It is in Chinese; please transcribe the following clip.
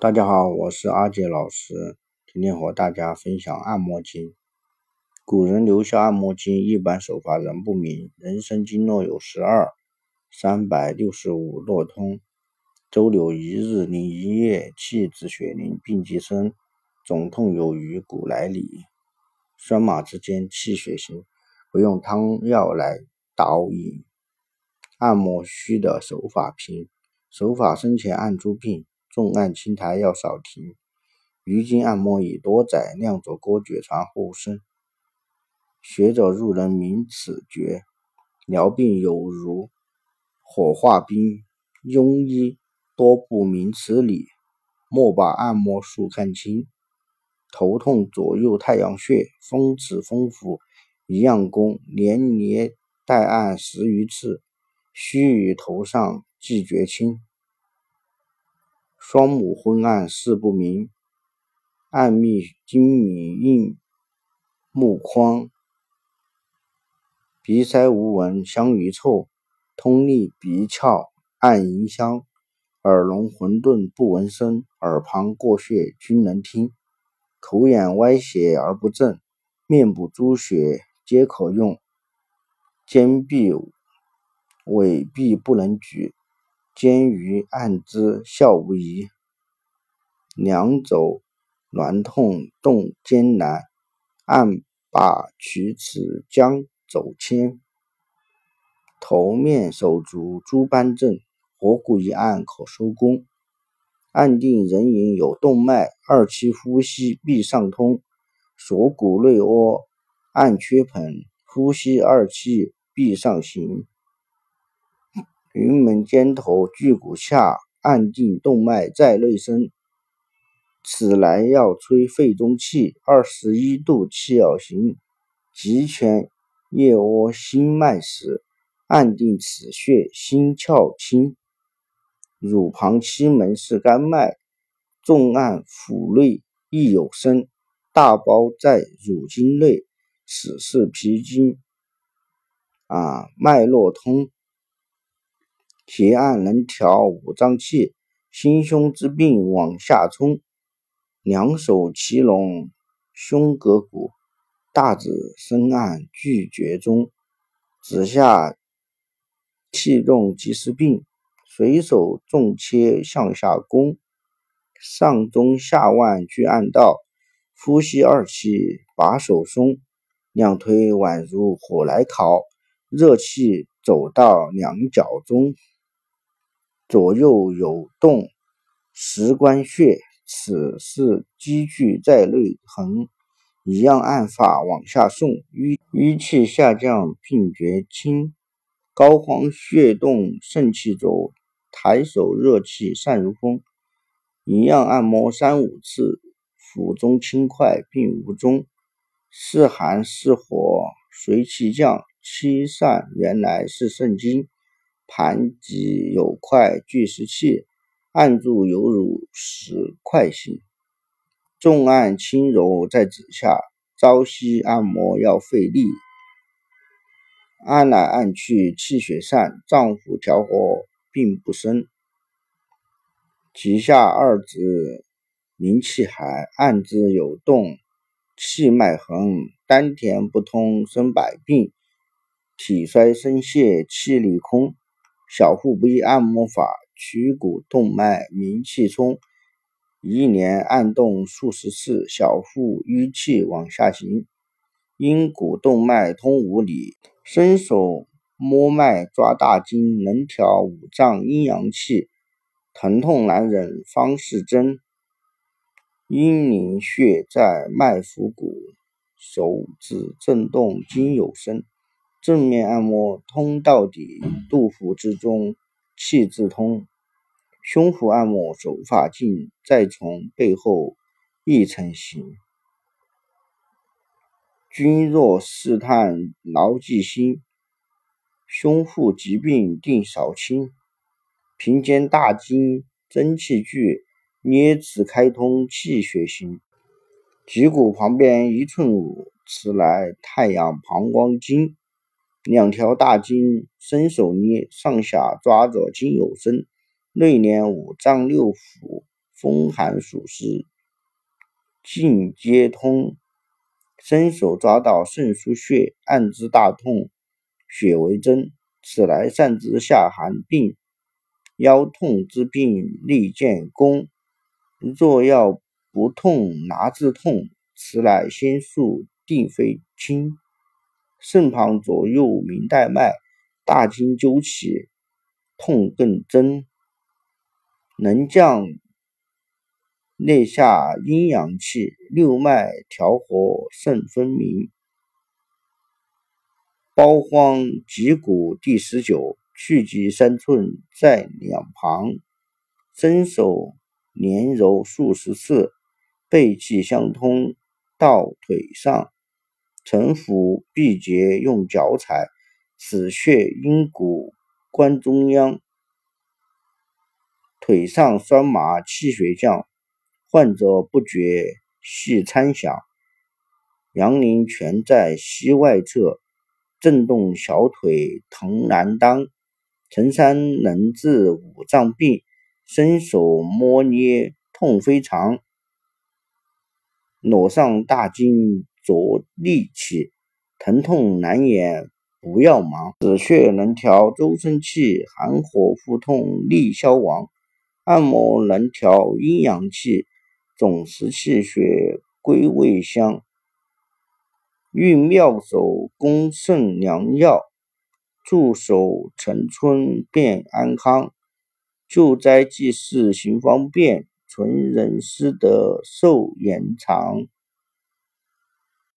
大家好，我是阿杰老师，今天和大家分享按摩经。古人留下按摩经，一般手法仍不明。人生经络有十二，三百六十五络通。周流一日，令一夜，气止血凝，病即生。肿痛有余，骨来里。酸麻之间，气血行。不用汤药来导引。按摩虚的手法平，手法深浅按诸病。重按轻抬要少停，于今按摩已多载，酿作歌诀传后生。学者入人明此诀，疗病有如火化冰。庸医多不明此理，莫把按摩术看轻。头痛左右太阳穴，风池风府一样功，连捏带按十余次，须臾头上即觉轻。双目昏暗视不明，暗密精明应目眶。鼻塞无闻香鱼臭，通利鼻窍按迎香。耳聋混沌不闻声，耳旁过穴均能听。口眼歪斜而不正，面部诸穴皆可用。肩臂尾臂不能举。肩于按之效无疑，两肘挛痛动艰难，按把取此将走牵。头面手足诸斑正，合谷一按可收工。按定人影有动脉，二期呼吸必上通。锁骨内窝按缺盆，呼吸二气必上行。云门尖头巨骨下按定动脉在内生，此来要吹肺中气，二十一度气要行。极泉腋窝心脉时，按定此穴心窍清。乳旁期门是肝脉，重按腹内亦有声，大包在乳经内，此是脾经啊脉络通。提按能调五脏气，心胸之病往下冲。两手齐拢胸膈骨，大指深按巨厥中。指下气重即是病，随手重切向下攻，上中下腕俱按到。呼吸二气，把手松，两腿宛如火来烤，热气走到两脚中。左右有动石关穴，此是积聚在内横，一样按法往下送，淤淤气下降，病觉轻。膏肓血动肾气足，抬手热气散如风，一样按摩三五次，腹中轻快，病无踪。是寒是火随气降，气散原来是肾经。盘脊有块聚石器，按住犹如石块形。重按轻柔在指下，朝夕按摩要费力。按来按去气血散，脏腑调和并不生。脐下二指明气海，按之有动，气脉横，丹田不通生百病，体衰生泄，气力空。小腹部按摩法，取骨动脉，明气冲，一年按动数十次，小腹淤气往下行，因骨动脉通五里，伸手摸脉抓大筋，能调五脏阴阳气，疼痛难忍方是真。阴陵穴在脉浮骨，手指震动筋有声。正面按摩通到底，肚腹之中气自通；胸腹按摩手法尽，再从背后一层行。君若试探牢记心，胸腹疾病定少轻。平肩大筋真气聚，捏此开通气血行。脊骨旁边一寸五，此来太阳膀胱经。两条大筋，伸手捏，上下抓着筋有声，内连五脏六腑，风寒暑湿，尽皆通。伸手抓到肾腧穴，按之大痛，血为真。此来善治下寒病、腰痛之病，立见功。若要不痛拿治痛，此乃心术，定非轻。肾旁左右明带脉，大筋揪起，痛更真，能降内下阴阳气，六脉调和，肾分明。包荒脊骨第十九，去脊三寸在两旁，伸手连揉数十次，背气相通到腿上，承腹闭结，用脚踩，此穴阴骨关中央。腿上酸麻，气血降，患者不觉细参响。阳陵泉在膝外侧。震动小腿疼难当，陈山能治五脏病，伸手摸捏痛非常。裸上大筋着力气，疼痛难言不要忙。此穴能调周身气，寒火腹痛利消亡；按摩能调阴阳气，总食气血归胃香。遇妙手攻肾良药，助手成春便安康。救灾济世行方便，存人师德寿延长。